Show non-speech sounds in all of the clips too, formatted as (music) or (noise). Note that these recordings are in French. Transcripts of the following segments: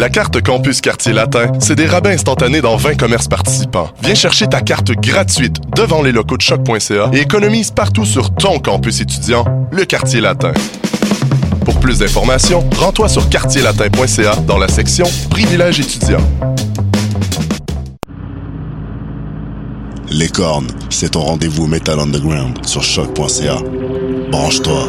La carte Campus Quartier Latin, c'est des rabais instantanés dans 20 commerces participants. Viens chercher ta carte gratuite devant les locaux de choc.ca et économise partout sur ton campus étudiant, le Quartier Latin. Pour plus d'informations, rends-toi sur quartierlatin.ca dans la section Privilèges étudiants. Les cornes, c'est ton rendez-vous Metal Underground sur choc.ca. Branche-toi.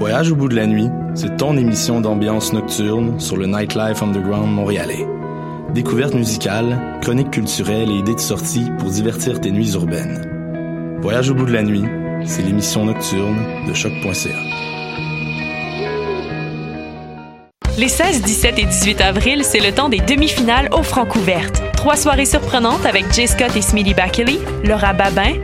Voyage au bout de la nuit, c'est ton émission d'ambiance nocturne sur le Nightlife Underground montréalais. Découvertes musicales, chroniques culturelles et idées de sortie pour divertir tes nuits urbaines. Voyage au bout de la nuit, c'est l'émission nocturne de choc.ca. Les 16, 17 et 18 avril, c'est le temps des demi-finales aux Francouvertes. Trois soirées surprenantes avec Jay Scott et Smitty Bakley, Laura Babin,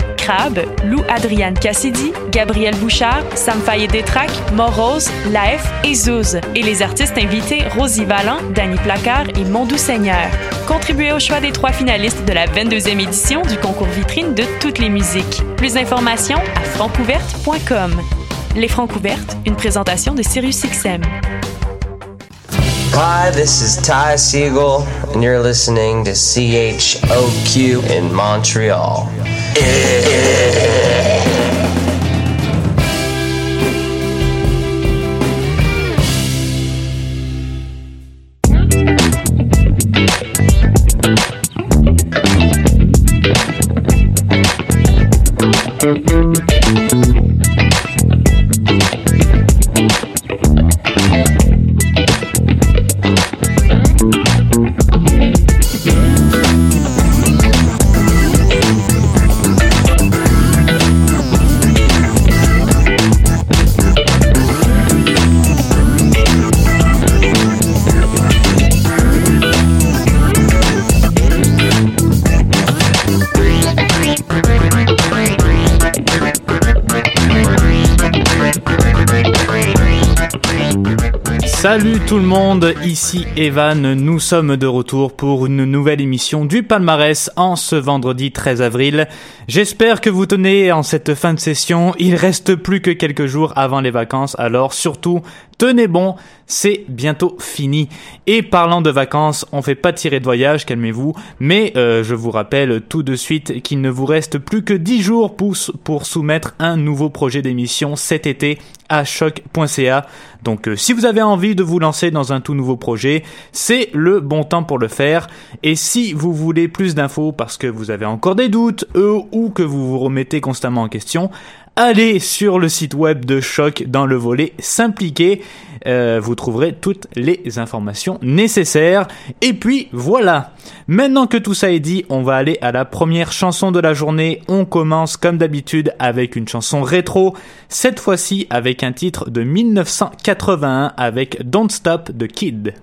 Lou Adriane Cassidy, Gabriel Bouchard, Sam Fayet Détrac, Morose, Laef et Zouz. Et les artistes invités Rosie Vallant, Danny Placard et Mondou Seigneur. Contribuez au choix des trois finalistes de la 22e édition du concours vitrine de toutes les musiques. Plus d'informations à francouverte.com. Les Francouvertes, une présentation de SiriusXM. Hi, this is Ty Siegel, and you're listening to CHOQ in Montreal. yeah. Tout le monde, ici Evan, nous sommes de retour pour une nouvelle émission du palmarès en ce vendredi 13 avril. J'espère que vous tenez en cette fin de session, il reste plus que quelques jours avant les vacances, alors surtout tenez bon, c'est bientôt fini. Et parlant de vacances, on fait pas tirer de voyage, calmez-vous, mais euh, je vous rappelle tout de suite qu'il ne vous reste plus que 10 jours pour, soumettre un nouveau projet d'émission cet été à choc.ca. Donc euh, si vous avez envie de vous lancer dans un tout nouveau projet, c'est le bon temps pour le faire. Et si vous voulez plus d'infos parce que vous avez encore des doutes euh, ou que vous vous remettez constamment en question, allez sur le site web de Choc dans le volet S'impliquer. Euh, vous trouverez toutes les informations nécessaires. Et puis voilà. Maintenant que tout ça est dit, on va aller à la première chanson de la journée. On commence comme d'habitude avec une chanson rétro. Cette fois-ci avec un titre de 1981 avec Don't Stop the Kid.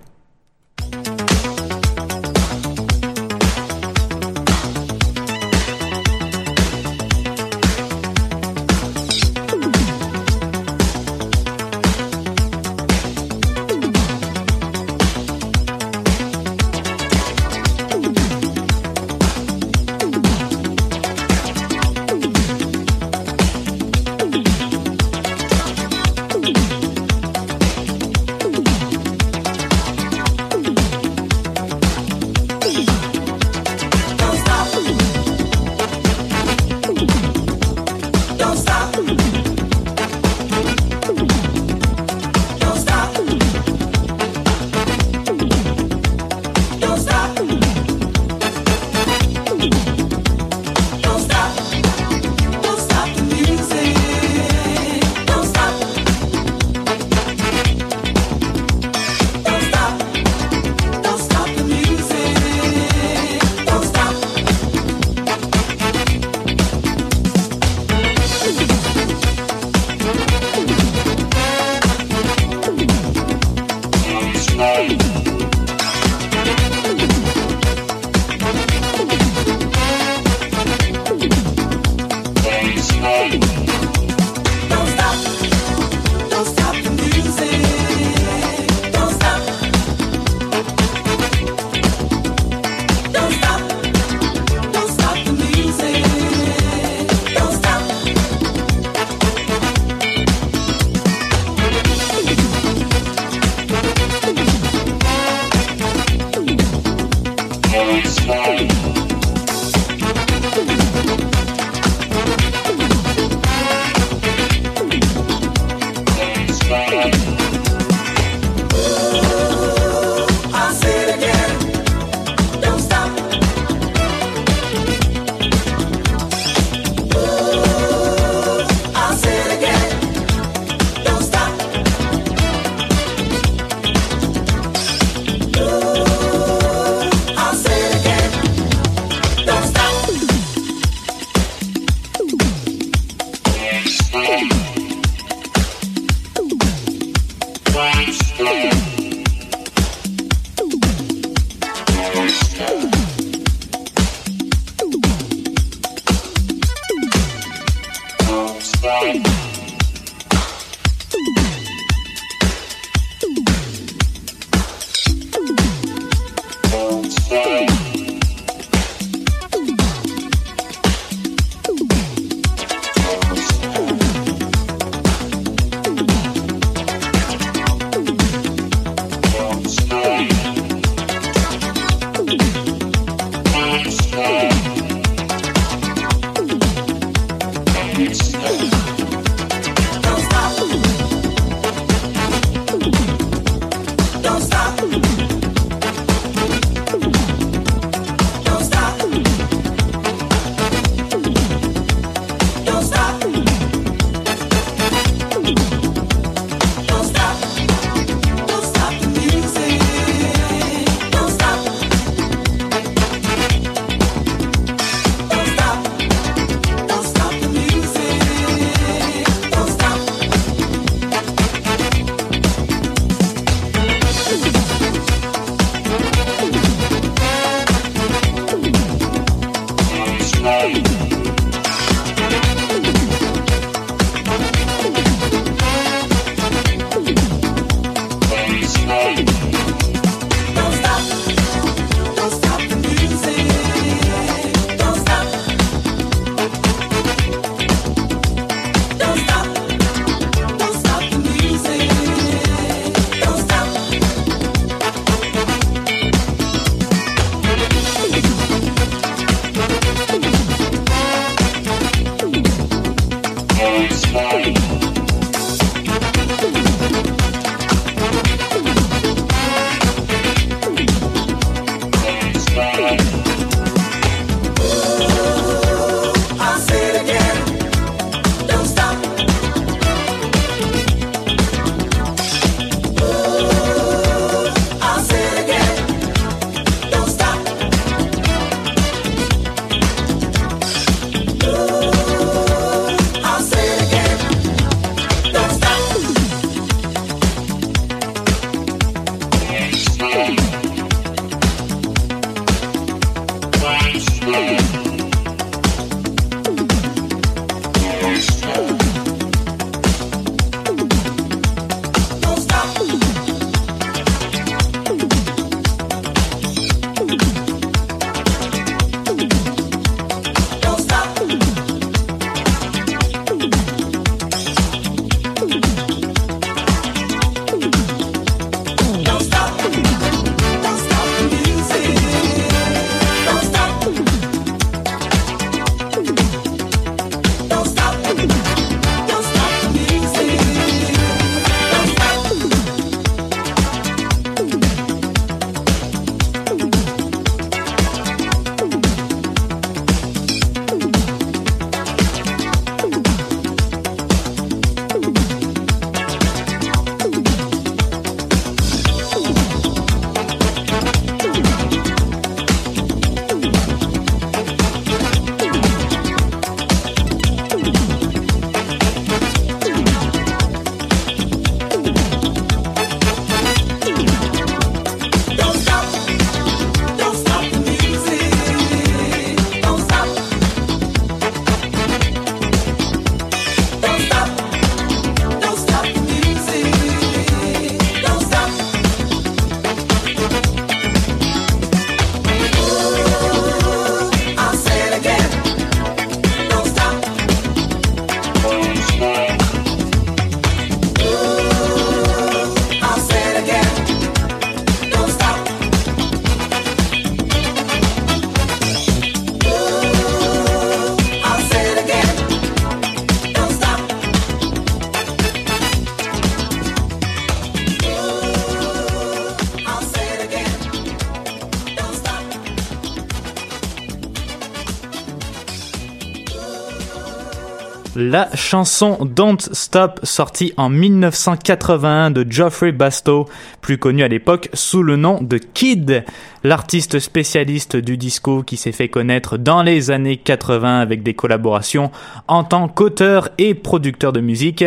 La chanson Don't Stop, sortie en 1981 de Geoffrey Bastow, plus connu à l'époque sous le nom de Kid, l'artiste spécialiste du disco qui s'est fait connaître dans les années 80 avec des collaborations en tant qu'auteur et producteur de musique.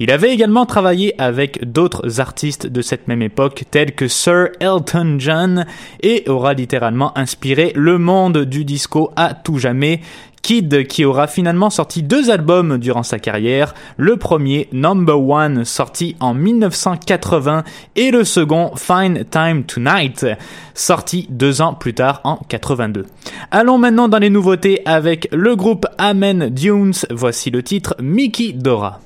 Il avait également travaillé avec d'autres artistes de cette même époque tels que Sir Elton John et aura littéralement inspiré le monde du disco à tout jamais Kid qui aura finalement sorti deux albums durant sa carrière, le premier Number One sorti en 1980 et le second Fine Time Tonight sorti deux ans plus tard en 82. Allons maintenant dans les nouveautés avec le groupe Amen Dunes, voici le titre Mickey Dora.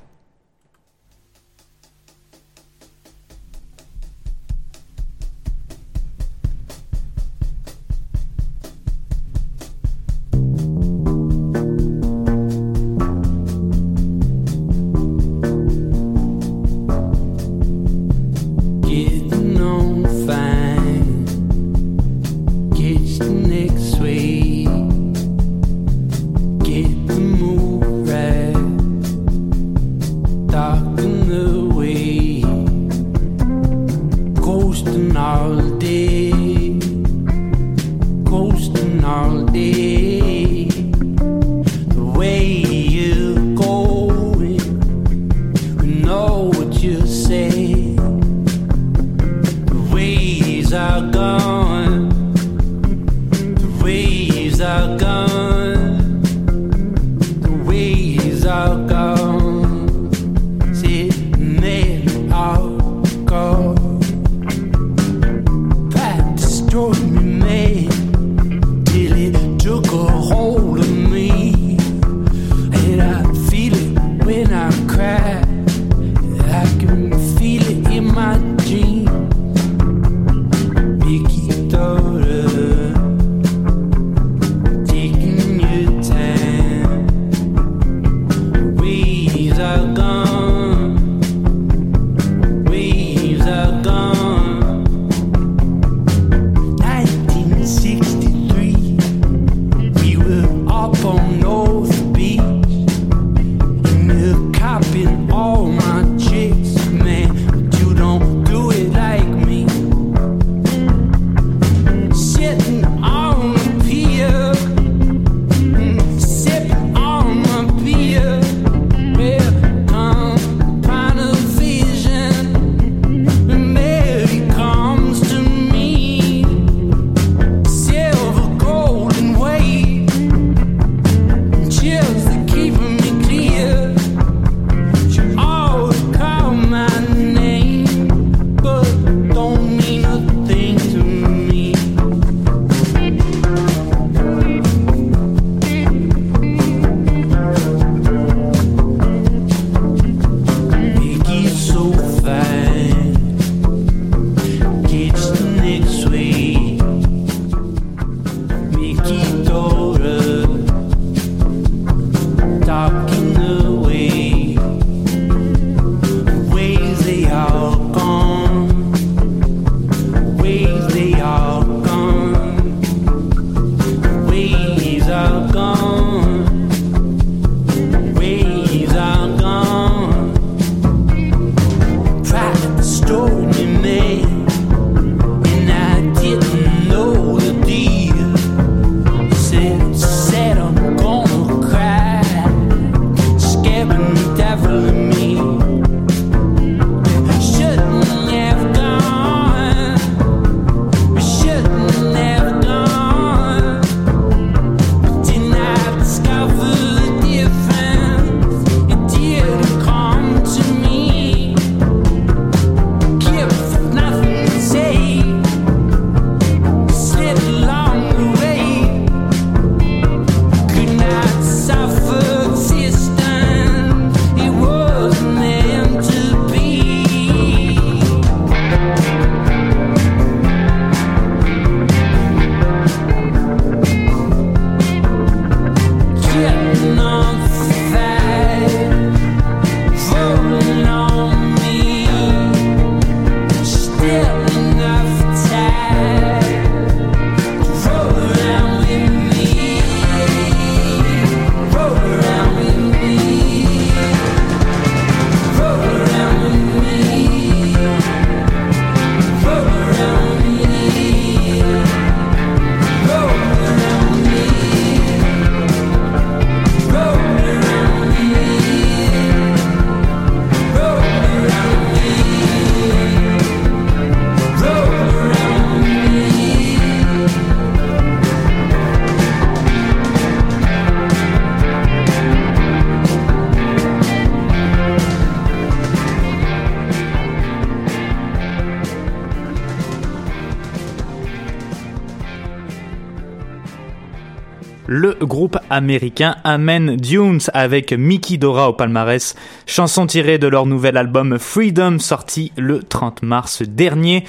Américain Amen Dunes avec Mickey Dora au palmarès, chanson tirée de leur nouvel album Freedom sorti le 30 mars dernier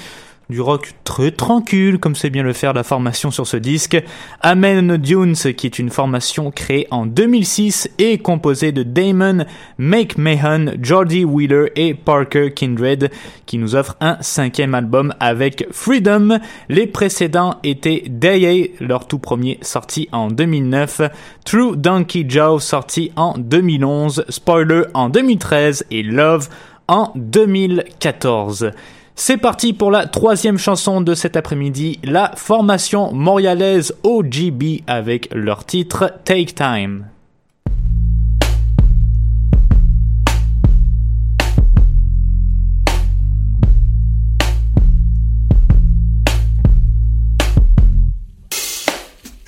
du rock très tranquille, comme c'est bien le faire la formation sur ce disque. Amen Dunes, qui est une formation créée en 2006 et composée de Damon McMahon, Jordi Wheeler et Parker Kindred, qui nous offre un cinquième album avec Freedom. Les précédents étaient Day leur tout premier sorti en 2009, True Donkey Joe sorti en 2011, Spoiler en 2013 et Love en 2014. C'est parti pour la troisième chanson de cet après-midi, la formation montréalaise OGB avec leur titre Take Time.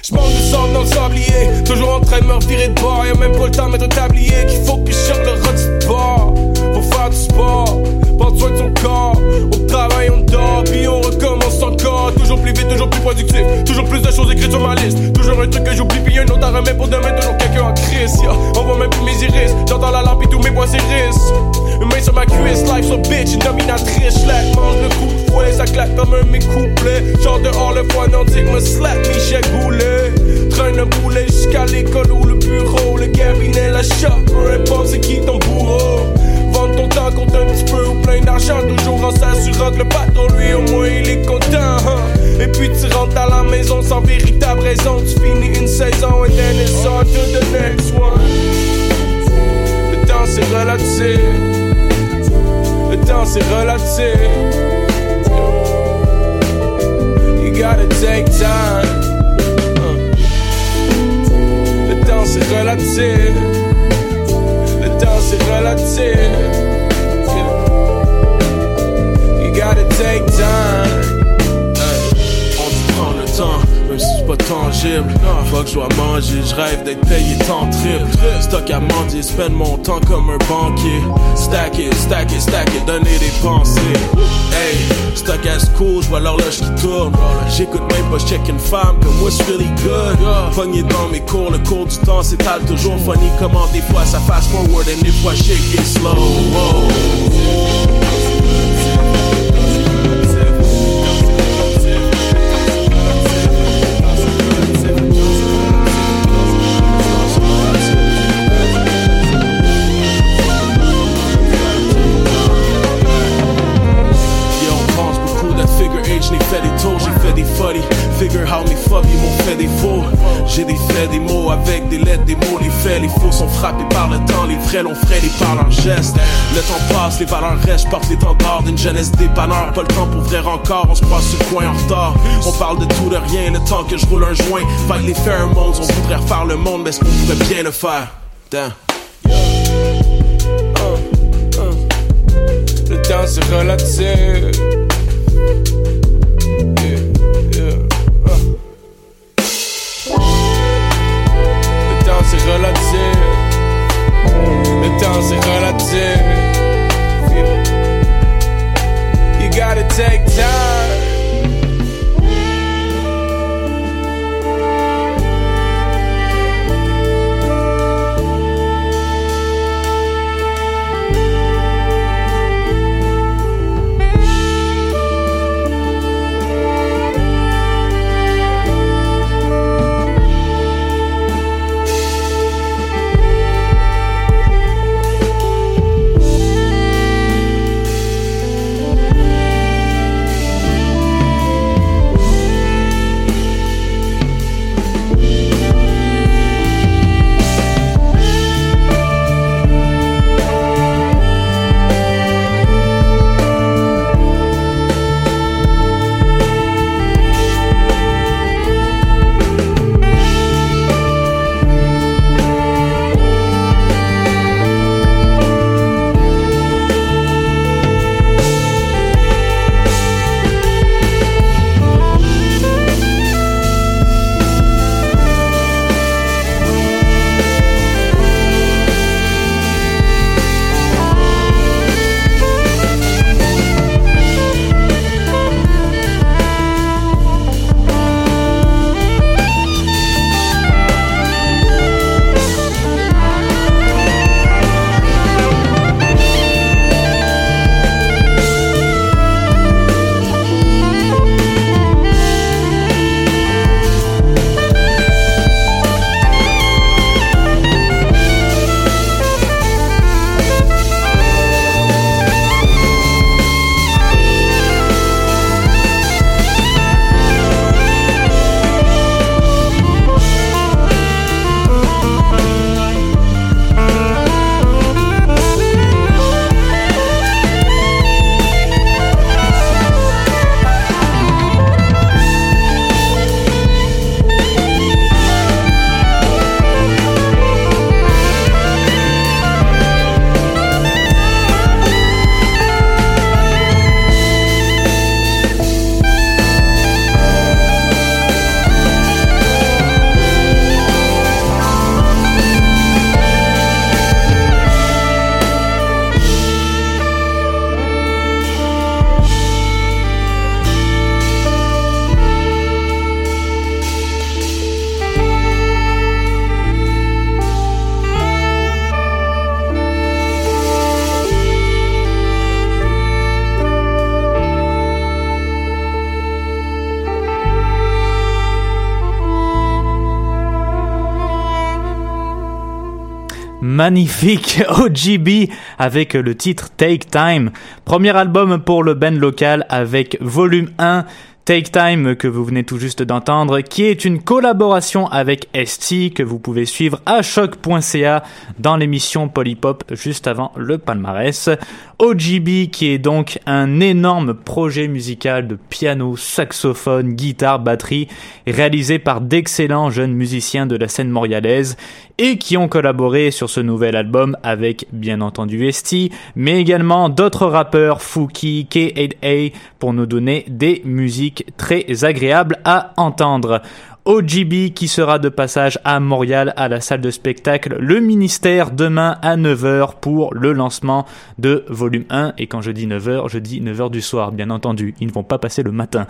J'manque de sang dans le sablier, toujours en train de me revirer de bord, y'a même pas le temps de mettre un tablier qu'il faut que je cherche le rat de pour faire du sport prendre soin de son corps. On travaille, on dort, puis on recommence encore. Toujours plus vite, toujours plus productif. Toujours plus de choses écrites sur ma liste. Toujours un truc que j'oublie, puis un autre à remettre pour demain. Toujours quelqu'un en crise. Yeah. On voit même plus mes iris. J'entends la lampe et tous mes points s'érissent. Une main sur ma cuisse, life so bitch, une dominatrice. Schlack, mange le coup de fouet, ça claque comme un mes couplets. Genre dehors, le foie nordique me slap, Michel Goulet. Traîne le boulet jusqu'à l'école ou le bureau. Le cabinet, la shop, peu importe c'est qui ton bourreau temps compte un petit peu ou plein d'argent. Toujours en s'assurant que le patron lui au moins il est content hein. Et puis tu rentres à la maison sans véritable raison. Tu finis une saison and then it's on to the next one. Le temps c'est relatif. Le temps c'est relatif. You gotta take time. Le temps c'est relatif Faut que je dois manger, je rêve d'être payé tant triple. Stock à mendier, spend mon temps comme un banquier. Stack it, stack it, stack it, donner des pensées. Hey, stock à school, je vois l'horloge qui tourne. J'écoute même pas, check une femme, comme what's really good. Pogné dans mes cours, le cours du temps s'étale toujours funny. Comment des fois ça fast forward et des fois shake it slow. Le temps, les vrais l'ont fait, les par leurs gestes. Le temps passe, les valeurs restent, porte les tentards d'une jeunesse dépanneur. Pas le temps pour vrai encore, on se croise sur le coin en retard. On parle de tout, de rien, le temps que je roule un joint. Vague les pheromones, on voudrait refaire le monde, mais est-ce qu'on pourrait bien le faire? Damn. Le temps c'est relatif. relative. Le temps c'est relatif. You gotta take time. Magnifique (laughs) OGB avec le titre Take Time. Premier album pour le band local avec volume 1 Take Time que vous venez tout juste d'entendre, qui est une collaboration avec ST que vous pouvez suivre à choc.ca dans l'émission Polypop juste avant le palmarès. OGB qui est donc un énorme projet musical de piano, saxophone, guitare, batterie réalisé par d'excellents jeunes musiciens de la scène montréalaise et qui ont collaboré sur ce nouvel album avec bien entendu ST, mais également d'autres rappeurs, Fouki, K8A, pour nous donner des musiques très agréables à entendre. OGB qui sera de passage à Montréal à la salle de spectacle. Le Ministère demain à 9h pour le lancement de volume 1 et quand je dis 9h je dis 9h du soir bien entendu. Ils ne vont pas passer le matin.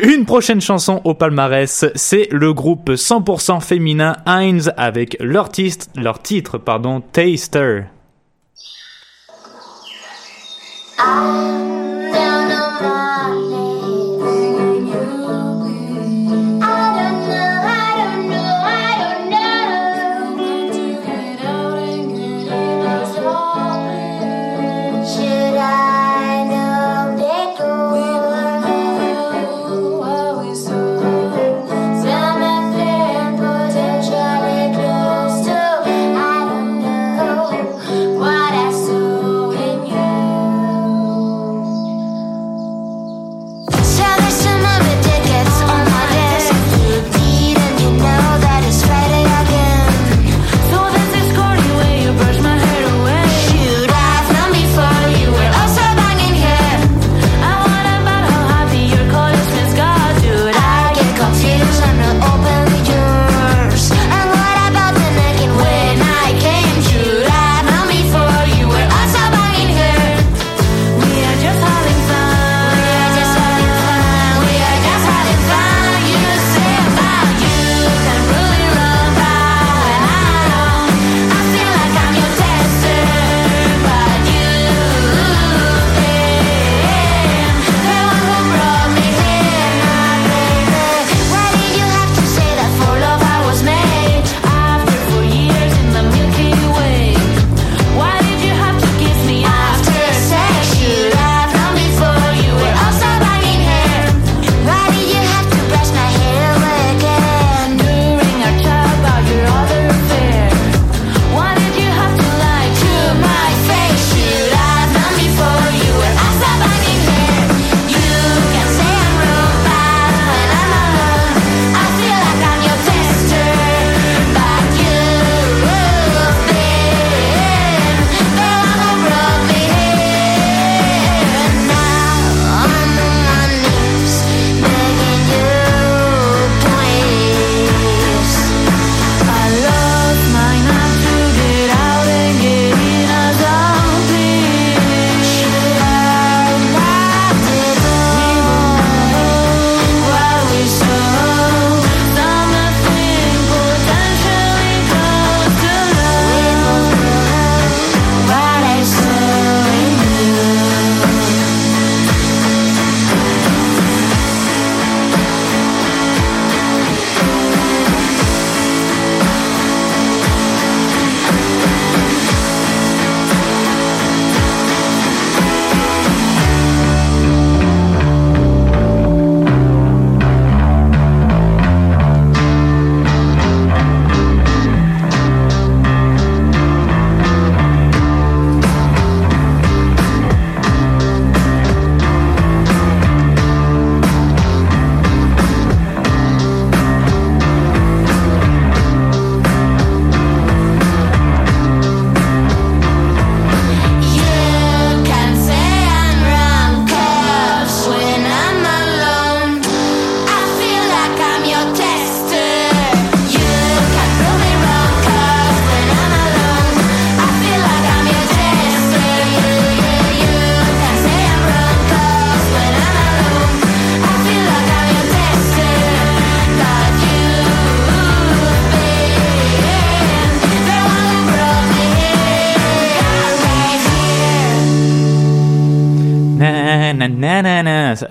Une prochaine chanson au palmarès c'est le groupe 100% féminin Heinz avec leur, leur titre pardon Taster. Nanana.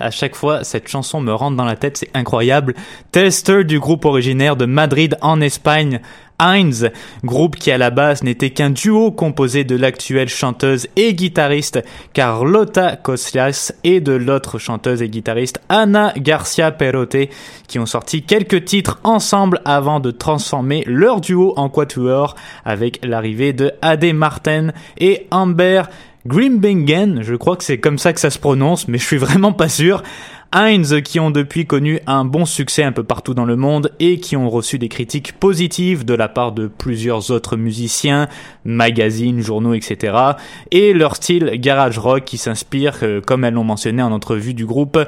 À chaque fois, cette chanson me rentre dans la tête, c'est incroyable. Tester du groupe originaire de Madrid en Espagne. Heinz, groupe qui à la base n'était qu'un duo composé de l'actuelle chanteuse et guitariste Carlota Coslias et de l'autre chanteuse et guitariste Ana Garcia Perote, qui ont sorti quelques titres ensemble avant de transformer leur duo en quatuor avec l'arrivée de Ade Martin et Amber Grimbingen, je crois que c'est comme ça que ça se prononce, mais je suis vraiment pas sûr. Heinz qui ont depuis connu un bon succès un peu partout dans le monde et qui ont reçu des critiques positives de la part de plusieurs autres musiciens, magazines, journaux, etc. Et leur style garage rock qui s'inspire, euh, comme elles l'ont mentionné en entrevue du groupe,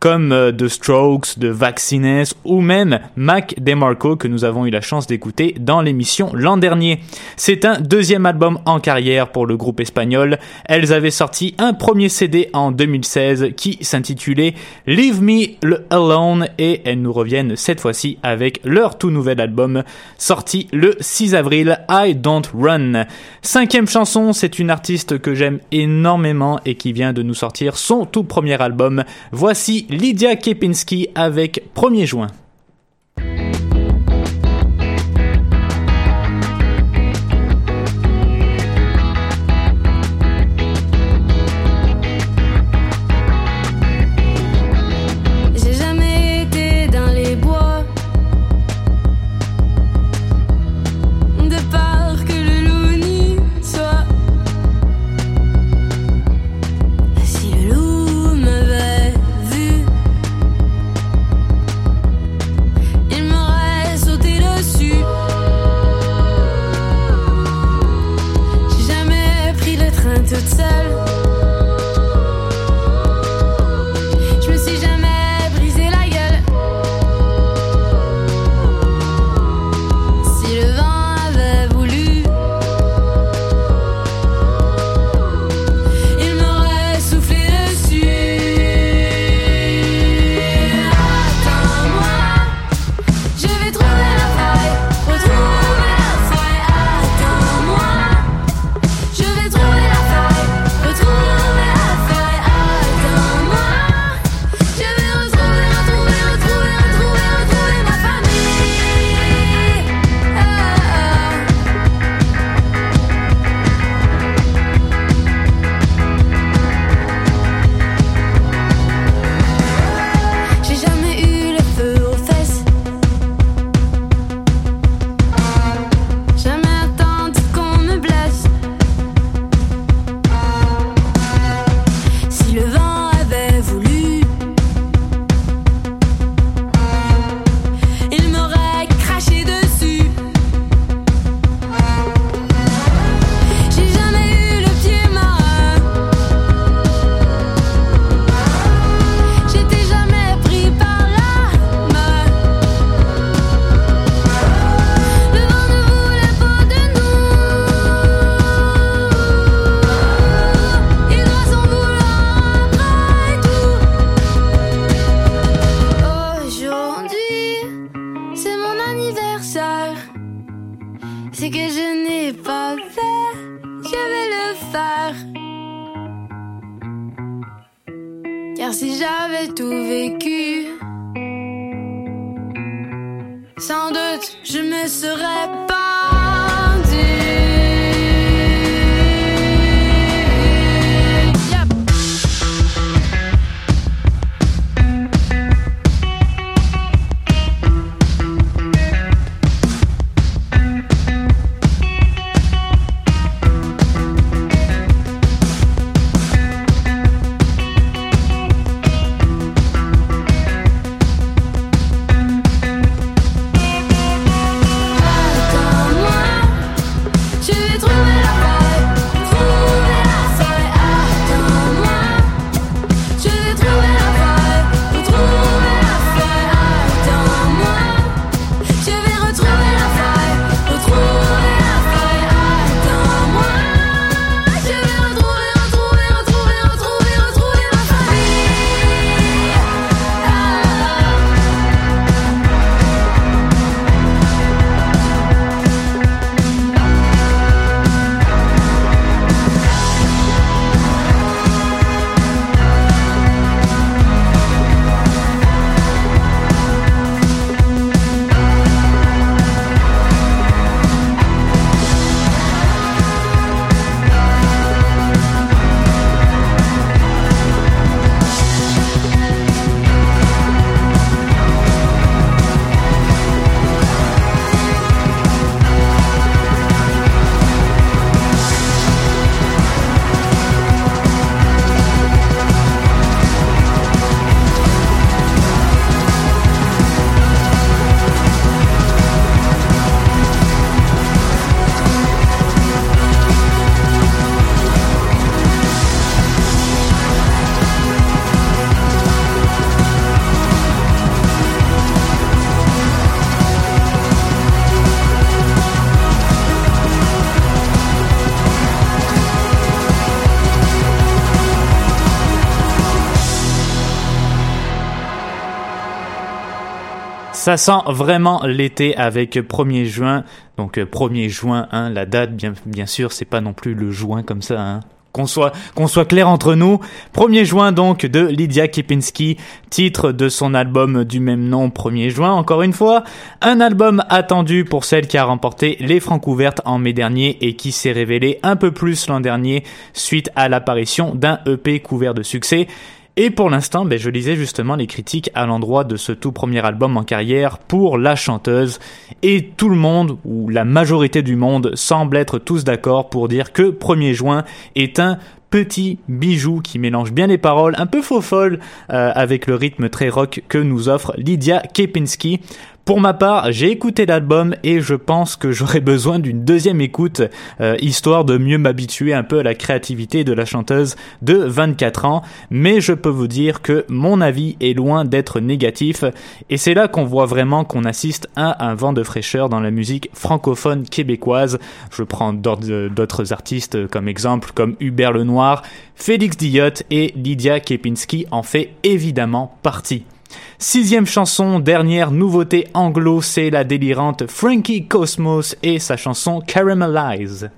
comme euh, The Strokes, de Vaccines ou même Mac DeMarco que nous avons eu la chance d'écouter dans l'émission l'an dernier. C'est un deuxième album en carrière pour le groupe espagnol. Elles avaient sorti un premier CD en 2016 qui s'intitulait Leave Me Alone et elles nous reviennent cette fois-ci avec leur tout nouvel album sorti le 6 avril, I Don't Run. Cinquième chanson, c'est une artiste que j'aime énormément et qui vient de nous sortir son tout premier album. Voici Lydia Kepinski avec 1er juin. Sans doute, je me serais pas Ça sent vraiment l'été avec 1er juin. Donc 1er juin, hein, la date, bien, sûr, c'est pas non plus le juin comme ça. Hein qu'on soit, clair entre nous. 1er juin donc de Lydia Kipinski, titre de son album du même nom 1er juin encore une fois. Un album attendu pour celle qui a remporté les francs ouvertes en mai dernier et qui s'est révélé un peu plus l'an dernier suite à l'apparition d'un EP couvert de succès. Et pour l'instant, ben, je lisais justement les critiques à l'endroit de ce tout premier album en carrière pour la chanteuse. Et tout le monde, ou la majorité du monde, semble être tous d'accord pour dire que 1er juin est un petit bijou qui mélange bien les paroles, un peu faux folle, euh, avec le rythme très rock que nous offre Lydia Kepinski. Pour ma part, j'ai écouté l'album et je pense que j'aurais (laughs) besoin d'une deuxième écoute, euh, histoire de mieux m'habituer un peu à la créativité de la chanteuse de 24 ans. Mais je peux vous dire que mon avis est loin d'être négatif et c'est là qu'on voit vraiment qu'on assiste à un vent de fraîcheur dans la musique francophone québécoise. Je prends d'autres artistes comme exemple comme Hubert Lenoir, Félix Diot et Lydia Kepinski en fait évidemment partie. Sixième chanson, dernière nouveauté anglo, c'est la délirante Frankie Cosmos et sa chanson Caramelize.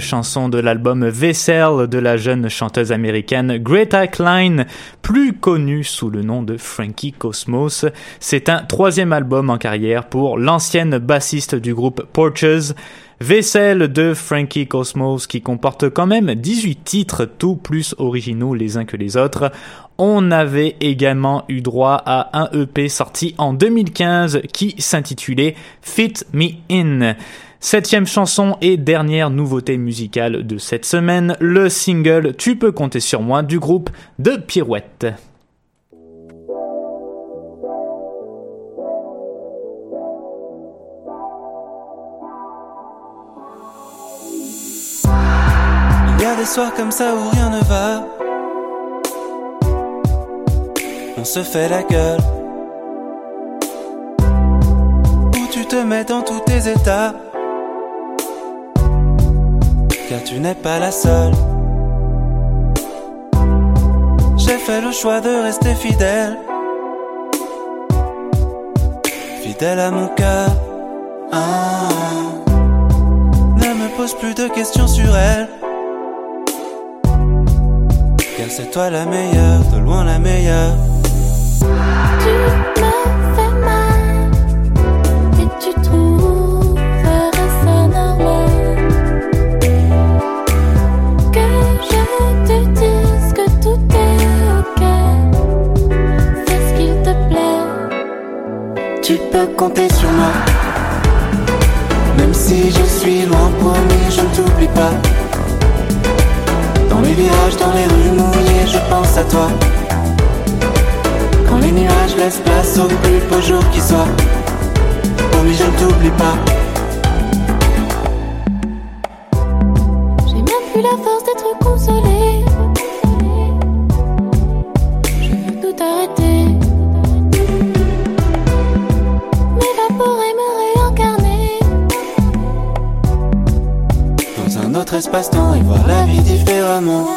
Chanson de l'album Vessel de la jeune chanteuse américaine Greta Klein, plus connue sous le nom de Frankie Cosmos. C'est un troisième album en carrière pour l'ancienne bassiste du groupe Porches. Vaisselle de Frankie Cosmos qui comporte quand même 18 titres tout plus originaux les uns que les autres. On avait également eu droit à un EP sorti en 2015 qui s'intitulait Fit Me In. Septième chanson et dernière nouveauté musicale de cette semaine, le single Tu peux compter sur moi du groupe de Pirouette. Il y a des soirs comme ça où rien ne va. On se fait la gueule. Où tu te mets dans tous tes états tu n'es pas la seule. J'ai fait le choix de rester fidèle, fidèle à mon cœur. Ah. Ne me pose plus de questions sur elle, car c'est toi la meilleure, de loin la meilleure. Peux compter sur moi. Même si je suis loin, promis, je ne t'oublie pas. Dans les virages, dans les rues mouillées, je pense à toi. Quand les nuages laissent place au plus beau jour qui soit. Promis, je ne t'oublie pas. J'ai même plus la force d'être consolée. Autre espace-temps et voir la vie différemment.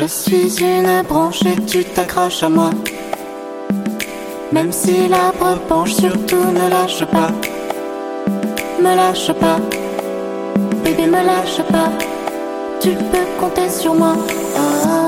Je suis une branche et tu t'accroches à moi. Même si l'arbre penche, surtout ne lâche pas. Me lâche pas, bébé, me lâche pas. Tu peux compter sur moi. Ah.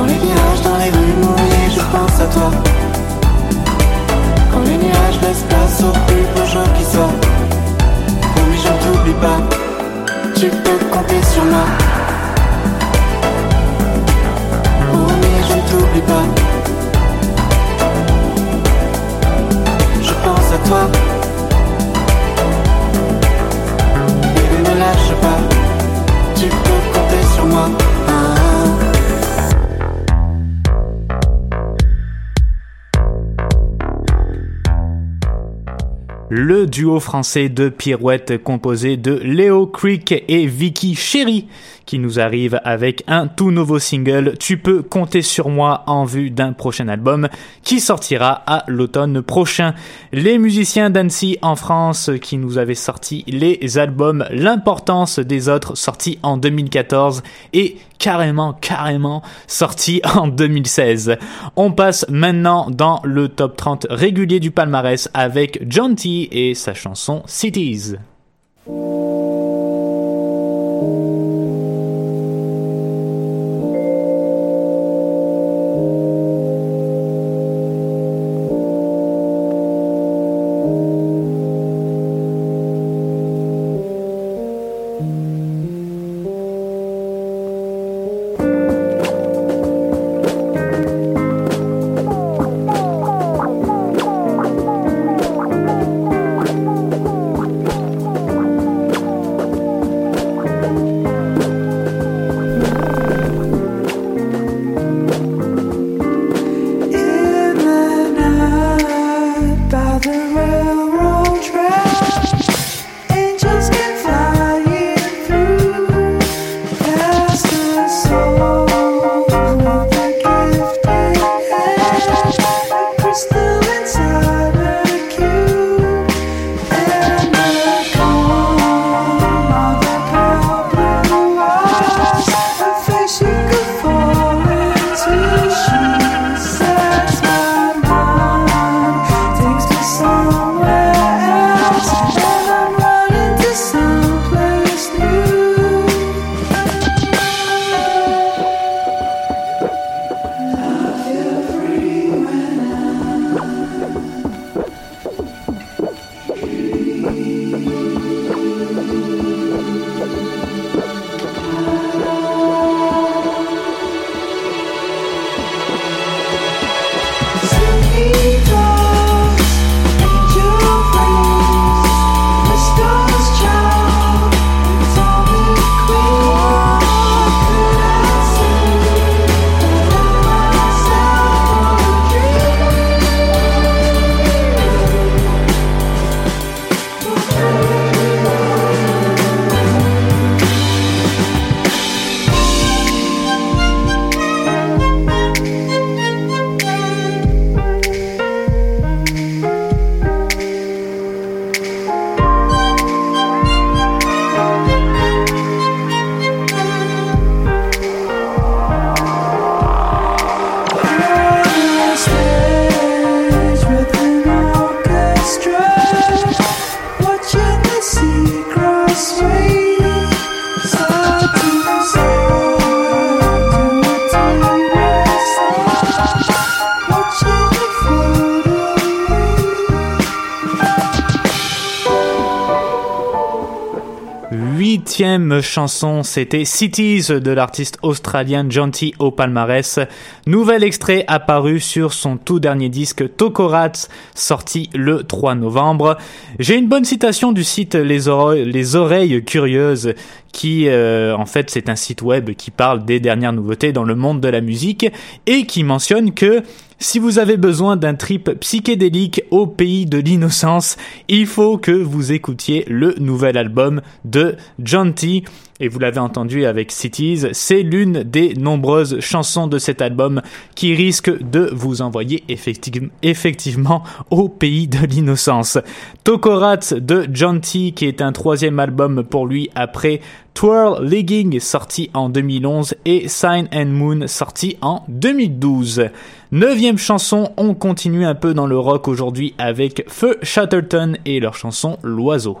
Dans les virages, dans les rues mouillées, je pense à toi. Quand les nuages laissent place au plus beau jour qui soit. Promis, je ne t'oublie pas. Tu peux compter sur moi. Promis, je ne t'oublie pas. Je pense à toi. Bébé, ne lâche pas. Tu peux compter sur moi. Le duo français de pirouettes composé de Léo Creek et Vicky Chéri qui nous arrive avec un tout nouveau single Tu peux compter sur moi en vue d'un prochain album qui sortira à l'automne prochain. Les musiciens d'Annecy en France qui nous avaient sorti les albums L'importance des autres sortis en 2014 et carrément, carrément sorti (laughs) en 2016. On passe maintenant dans le top 30 régulier du palmarès avec John T et sa chanson Cities. Chanson, c'était Cities de l'artiste australien Jonty au palmarès. Nouvel extrait apparu sur son tout dernier disque Tokorats, sorti le 3 novembre. J'ai une bonne citation du site Les, Oreilles, Curieuses qui euh, en fait c'est un site web qui parle des dernières nouveautés dans le monde de la musique et qui mentionne que si vous avez besoin d'un trip psychédélique au pays de l'innocence, il faut que vous écoutiez le nouvel album de John T. Et vous l'avez entendu avec Cities, c'est l'une des nombreuses chansons de cet album qui risque de vous envoyer effectivement au pays de l'innocence. Tokorats de John T, qui est un troisième album pour lui après Twirl Legging sorti en 2011 et Sign and Moon sorti en 2012. Neuvième chanson, on continue un peu dans le rock aujourd'hui avec Feu Chatterton et leur chanson L'oiseau.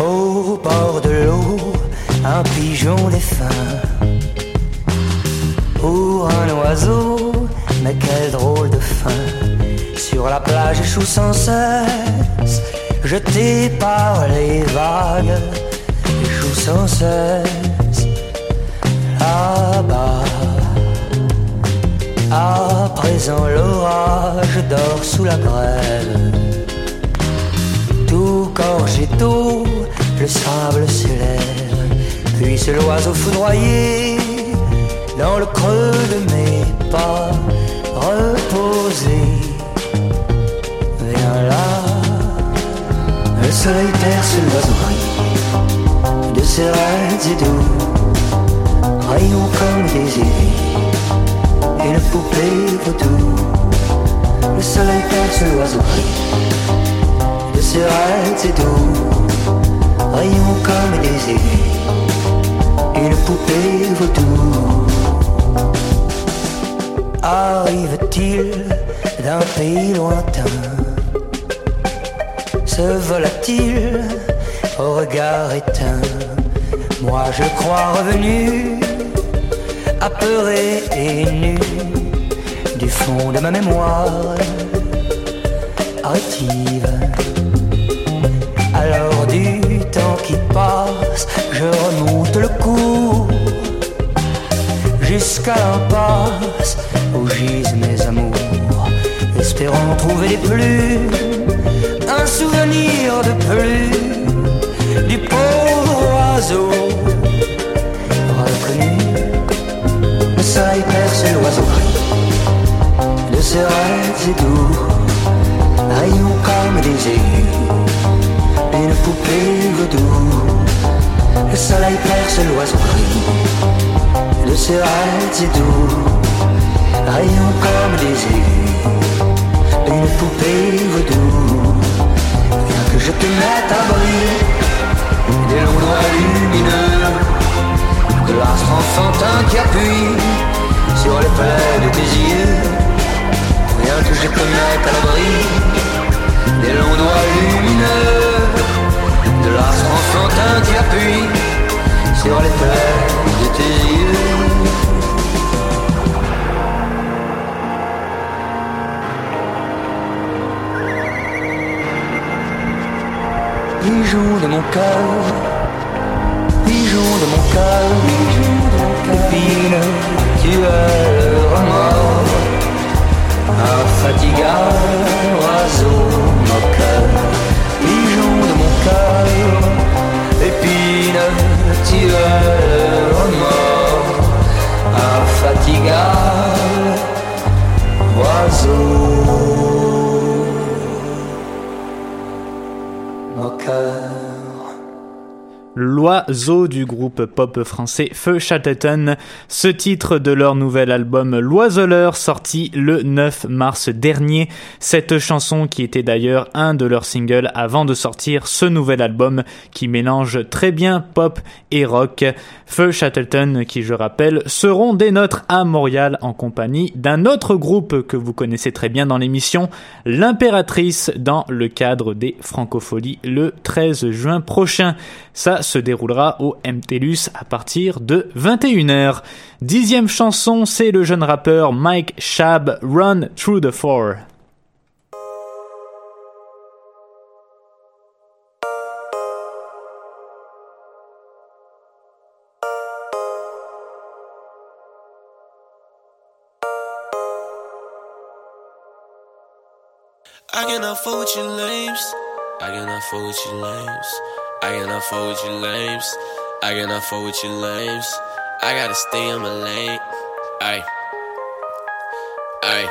Au bord de l'eau, un pigeon défunt pour un oiseau, Sur la plage échoue sans cesse, jeté par les vagues, échoue sans cesse. Là-bas, à présent l'orage dort sous la grève. Tout gorgé d'eau, le sable s'élève c'est l'oiseau foudroyé dans le creux de mes pas reposé. Là, le soleil perce l'oiseau de ses rêves et doux, rayons comme des aiguilles, et le poupée vaudou. Le soleil perce l'oiseau de ses rêves et doux, rayons comme des aiguilles, et le poupée vaudou. Arrive-t-il d'un pays lointain? Se vola-t-il au regard éteint Moi je crois revenu, apeuré et nu Du fond de ma mémoire rétive Alors du temps qui passe, je remonte le cours Jusqu'à l'impasse où gisent mes amours, espérant trouver des plumes, un souvenir de plus du pauvre oiseau reconnu. Le soleil perce l'oiseau gris de ses rêves et doux, rayons comme des aigus, une poupée vaudou. Le soleil perce l'oiseau gris de ses rêves et doux rayons comme des aigus, une poupée vaudou. Je te mette à briller des longs doigts lumineux, de l'astre enfantin qui appuie sur les plaies de tes yeux. Viens que je te mette à l'abri des longs doigts lumineux, de l'astre enfantin qui appuie sur les plaies de tes yeux. Pigeon de mon cœur, pigeon de mon cœur, épine, tu es le remords, infatigable oiseau moqueur, pigeon de mon cœur, épine, tu es le remords, infatigable oiseau. L'oiseau du groupe pop français Feu Chatterton, ce titre de leur nouvel album L'Oiseleur sorti le 9 mars dernier. Cette chanson qui était d'ailleurs un de leurs singles avant de sortir ce nouvel album qui mélange très bien pop et rock. Feu Chatterton qui je rappelle seront des nôtres à Montréal en compagnie d'un autre groupe que vous connaissez très bien dans l'émission, l'Impératrice dans le cadre des Francopholies le 13 juin prochain. Se déroulera au MTLUS à partir de 21h. Dixième chanson, c'est le jeune rappeur Mike Shab, Run Through the Four. I. I cannot fuck with you lames. I cannot fuck with you lames. I gotta stay in my lane. Ay. Ay.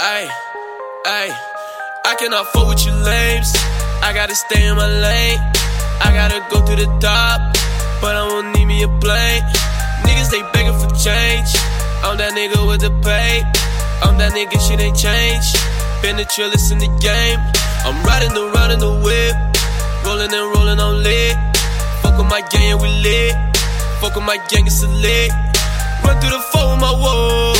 Ay. Ay. I cannot fuck with you lames. I gotta stay in my lane. I gotta go to the top. But I won't need me a plane. Niggas, they begging for change. I'm that nigga with the pay. I'm that nigga, shit ain't changed. Been the trillest in the game. I'm riding around in the whip. Rolling and rolling on lit. Fuck with my gang and we lit. Fuck with my gang, it's a lit. Run through the phone with my woe.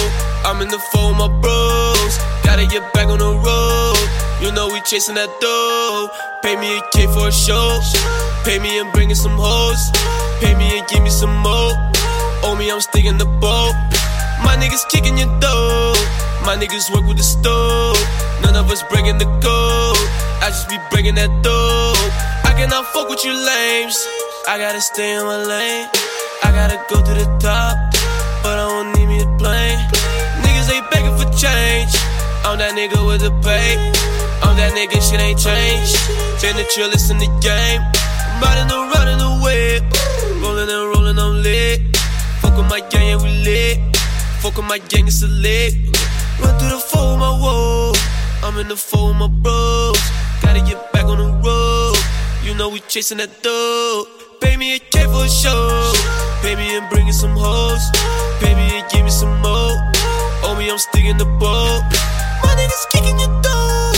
I'm in the phone with my bros. Gotta get back on the road. You know we chasing that dough. Pay me a K for a show. Pay me and bring in some hoes. Pay me and give me some more. Owe me, I'm sticking the boat. My niggas kicking your dough. My niggas work with the stove. None of us breaking the code. I just be breaking that dough. Cannot fuck with you lames. I gotta stay in my lane. I gotta go to the top, but I don't need me a plane. Niggas ain't begging for change. I'm that nigga with the pay. I'm that nigga, shit ain't changed. Been the trillest in the game. Riding around in the whip. Rolling and rolling, I'm lit. Fuck with my gang, yeah, we lit. Fuck with my gang, it's a lit. Run through the four with my whoa. I'm in the four with my bros. Gotta get back on the road. You know we chasing that dough. Pay me a K for a show. Pay me and bringin' some hoes. Pay me and give me some more. Oh me, I'm sticking the boat. My niggas kicking your door.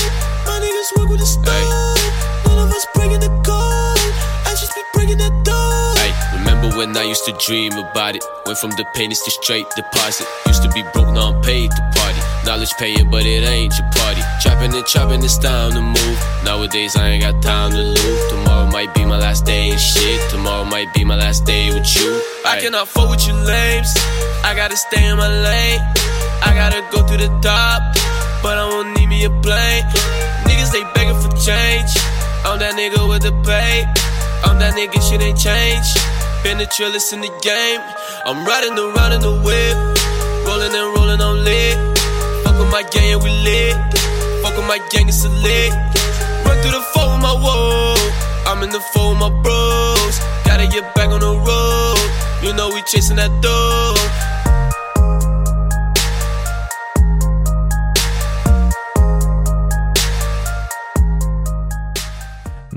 My niggas work with the stove. None of us breaking the code. I just be breaking that door. Hey, remember when I used to dream about it? Went from the paintings to straight deposit. Used to be broke, now I'm paid to party. Knowledge paying, but it ain't your party. Chopping and it's time to move. Nowadays, I ain't got time to lose. Tomorrow might be my last day and shit. Tomorrow might be my last day with you. I cannot fuck with you lames. I gotta stay in my lane. I gotta go to the top, but I won't need me a plane. Niggas they begging for change. I'm that nigga with the pay. I'm that nigga shit ain't changed. Been the trillest in the game. I'm riding around in the whip, rolling and rolling on lit. Fuck with my gang, yeah, we lit. My gang, is a lit. Run through the four with my whoa. I'm in the four with my bros. Gotta get back on the road. You know we chasing that dough.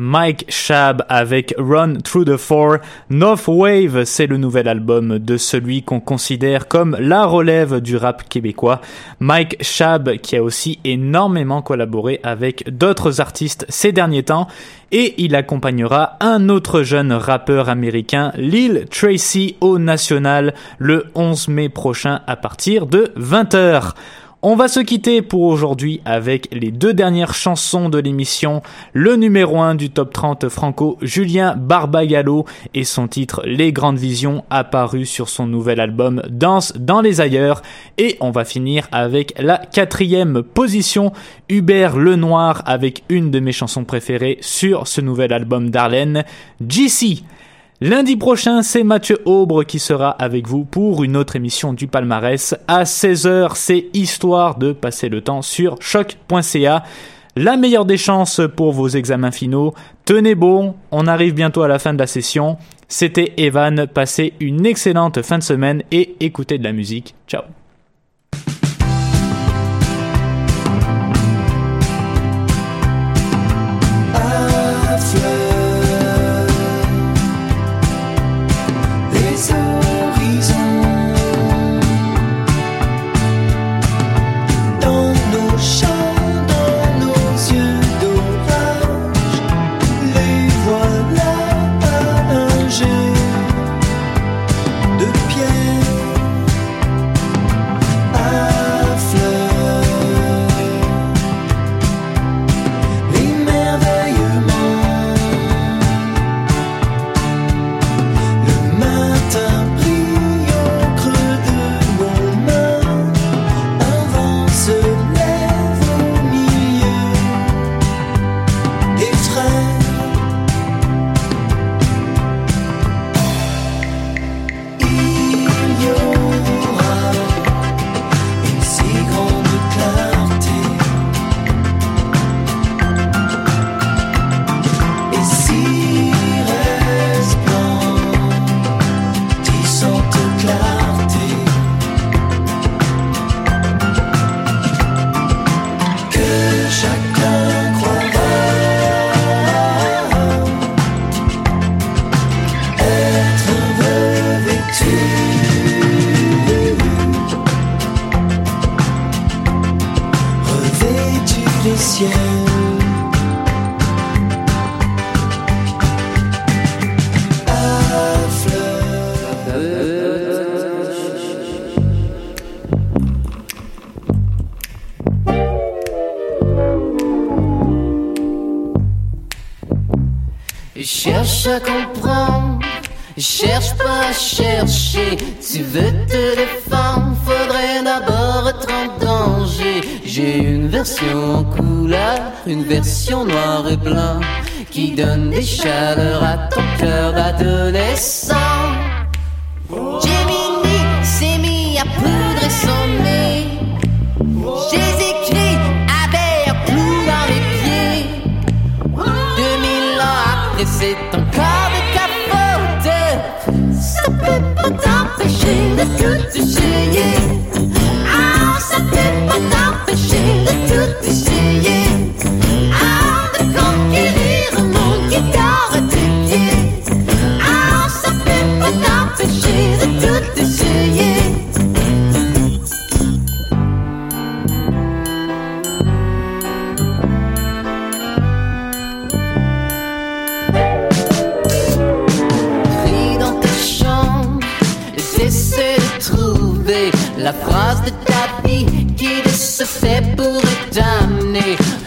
Mike Shab avec Run Through the Four. North Wave, c'est le nouvel album de celui qu'on considère comme la relève du rap québécois. Mike Shab qui a aussi énormément collaboré avec d'autres artistes ces derniers temps et il accompagnera un autre jeune rappeur américain, Lil Tracy au National le 11 mai prochain à partir de 20h. On va se quitter pour aujourd'hui avec les deux dernières chansons de l'émission. Le numéro 1 du top 30 franco, Julien Barbagallo et son titre Les Grandes Visions apparu sur son nouvel album Danse dans les ailleurs. Et on va finir avec la quatrième position, Hubert Lenoir avec une de mes chansons préférées sur ce nouvel album d'Arlène, JC. Lundi prochain, c'est Mathieu Aubre qui sera avec vous pour une autre émission du palmarès. À 16h, c'est histoire de passer le temps sur choc.ca. La meilleure des chances pour vos examens finaux. Tenez bon, on arrive bientôt à la fin de la session. C'était Evan, passez une excellente fin de semaine et écoutez de la musique. Ciao Cherche à comprendre, cherche pas à chercher. Tu veux te défendre, faudrait d'abord être en danger. J'ai une version en couleur, une version noir et blanc, qui donne des chaleurs à ton cœur d'adolescent.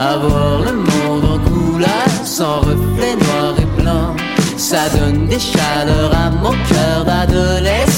T'amener à voir le monde en couleur sans reflet noir et blanc. Ça donne des chaleurs à mon cœur d'adolescent